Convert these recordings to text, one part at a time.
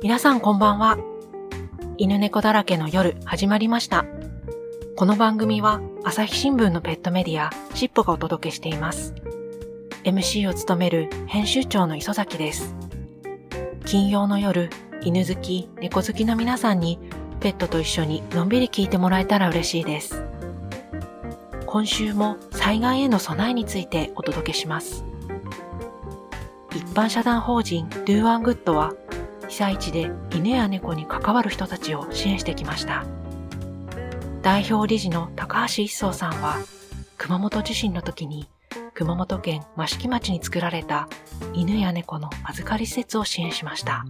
皆さんこんばんは。犬猫だらけの夜始まりました。この番組は朝日新聞のペットメディアシッポがお届けしています。MC を務める編集長の磯崎です。金曜の夜、犬好き、猫好きの皆さんにペットと一緒にのんびり聞いてもらえたら嬉しいです。今週も災害への備えについてお届けします。一般社団法人 Do One Good は被災地で犬や猫に関わる人たちを支援してきました。代表理事の高橋一宗さんは熊本地震の時に熊本県益城町に作られた犬や猫の預かり施設を支援しました。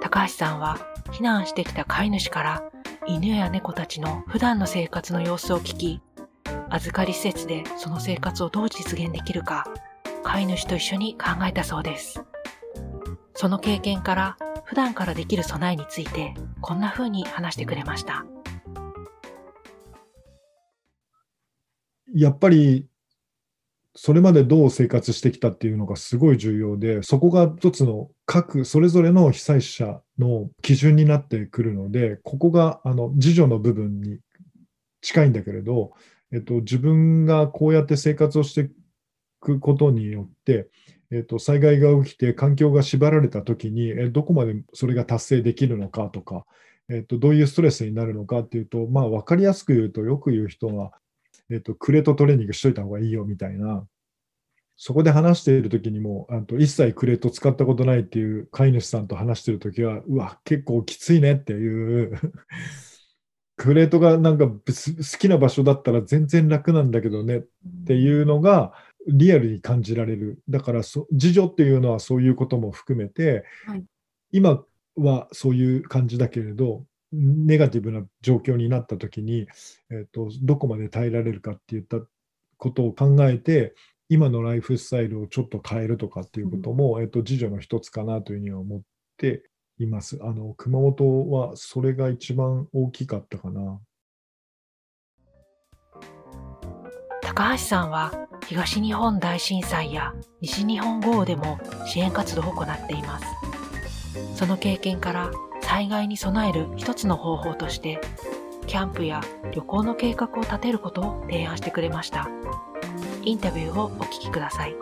高橋さんは避難してきた飼い主から犬や猫たちの普段の生活の様子を聞き、預かり施設でその生活をどう実現できるか、飼い主と一緒に考えたそうです。その経験から普段からできる備えについてこんな風に話してくれました。やっぱりそれまでどう生活してきたっていうのがすごい重要で、そこが一つの各それぞれの被災者の基準になってくるので、ここがあの自助の部分に近いんだけれど、えっと、自分がこうやって生活をしていくことによって、えっと、災害が起きて環境が縛られたときに、えどこまでそれが達成できるのかとか、えっと、どういうストレスになるのかっていうと、まあ、分かりやすく言うと、よく言う人は、えっと、クレートトレーニングしといた方がいいよみたいな、そこで話しているときにも、あと一切クレート使ったことないっていう飼い主さんと話しているときは、うわ、結構きついねっていう、クレートがなんか好きな場所だったら全然楽なんだけどねっていうのがリアルに感じられる。だからそ、自助っていうのはそういうことも含めて、はい今はそういう感じだけれど、ネガティブな状況になったときに、えっと、どこまで耐えられるかっていったことを考えて、今のライフスタイルをちょっと変えるとかっていうことも、えっと、自助の一つかなというふうには思っています。あの、熊本はそれが一番大きかったかな。高橋さんは東日本大震災や西日本豪雨でも支援活動を行っています。その経験から災害に備える一つの方法として、キャンプや旅行の計画を立てることを提案してくれました。インタビューをお聞きください。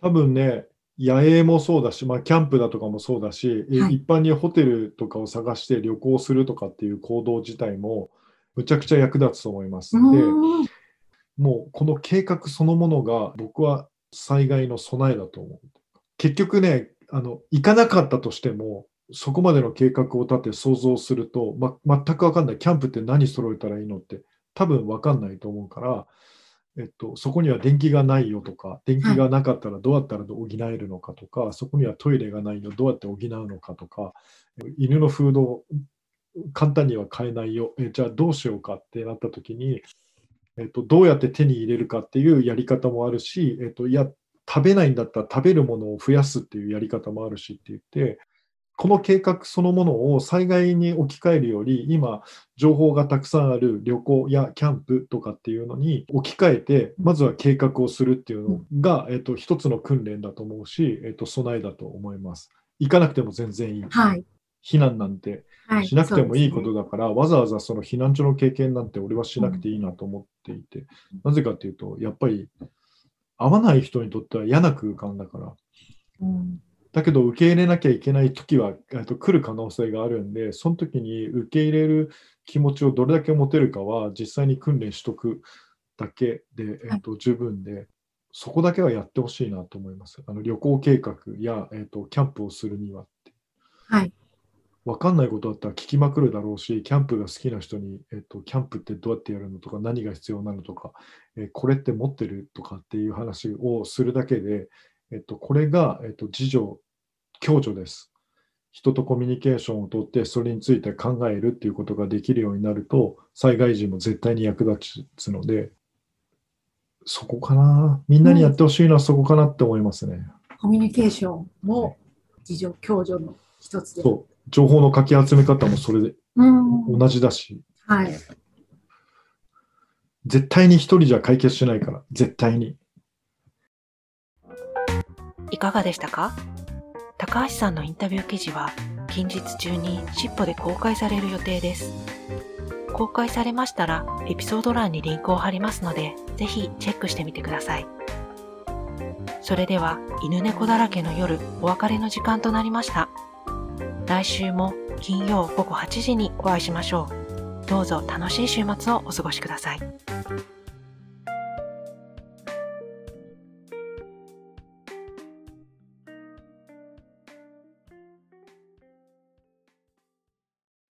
多分ね、野営もそうだし、まあ、キャンプだとかもそうだし、えはい一般にホテルとかを探して旅行するとかっていう行動自体も、むちゃくちゃ役立つと思います。で、うんもうこの計画そのものが僕は災害の備えだと思う。結局ね、あの行かなかったとしても、そこまでの計画を立て想像すると、ま、全く分かんない。キャンプって何揃えたらいいのって多分分かんないと思うから、えっと、そこには電気がないよとか、電気がなかったらどうやったら補えるのかとか、そこにはトイレがないよ、どうやって補うのかとか、犬のフードを簡単には買えないよ、えじゃあどうしようかってなった時に、えっと、どうやって手に入れるかっていうやり方もあるし、えっと、いや、食べないんだったら食べるものを増やすっていうやり方もあるしって言って、この計画そのものを災害に置き換えるより、今、情報がたくさんある旅行やキャンプとかっていうのに置き換えて、まずは計画をするっていうのが、えっと、一つの訓練だと思うし、えっと、備えだと思います。行かなくても全然いい。はい。避難なんてはい。しなくてもいいことだから、わざわざその避難所の経験なんて俺はしなくていいなと思っていて、なぜかというと、やっぱり会わない人にとっては嫌な空間だから、うんだけど受け入れなきゃいけない時はえっと来る可能性があるんで、その時に受け入れる気持ちをどれだけ持てるかは実際に訓練しとくだけで、えっと、十分で、そこだけはやってほしいなと思います。あの旅行計画や、えっと、キャンプをするにはって。はい。分かんないことだったら聞きまくるだろうし、キャンプが好きな人に、えっと、キャンプってどうやってやるのとか、何が必要なのとか、えーこれって持ってるとかっていう話をするだけで、えっと、これが、えっと、自助、共助です。人とコミュニケーションをとって、それについて考えるっていうことができるようになると、災害時も絶対に役立つので、そこかな。みんなにやってほしいのはそこかなって思いますね。コミュニケーションも自助共助の一つで。そう。情報のかき集め方もそれでうん。同じだし、はい。絶対に一人じゃ解決しないから、絶対に。いかがでしたか？高橋さんのインタビュー記事は近日中にしっぽで公開される予定です。公開されましたらエピソード欄にリンクを貼りますので、ぜひチェックしてみてください。それでは犬猫だらけの夜お別れの時間となりました。来週も金曜午後8時にお会いしましょう。どうぞ楽しい週末をお過ごしください。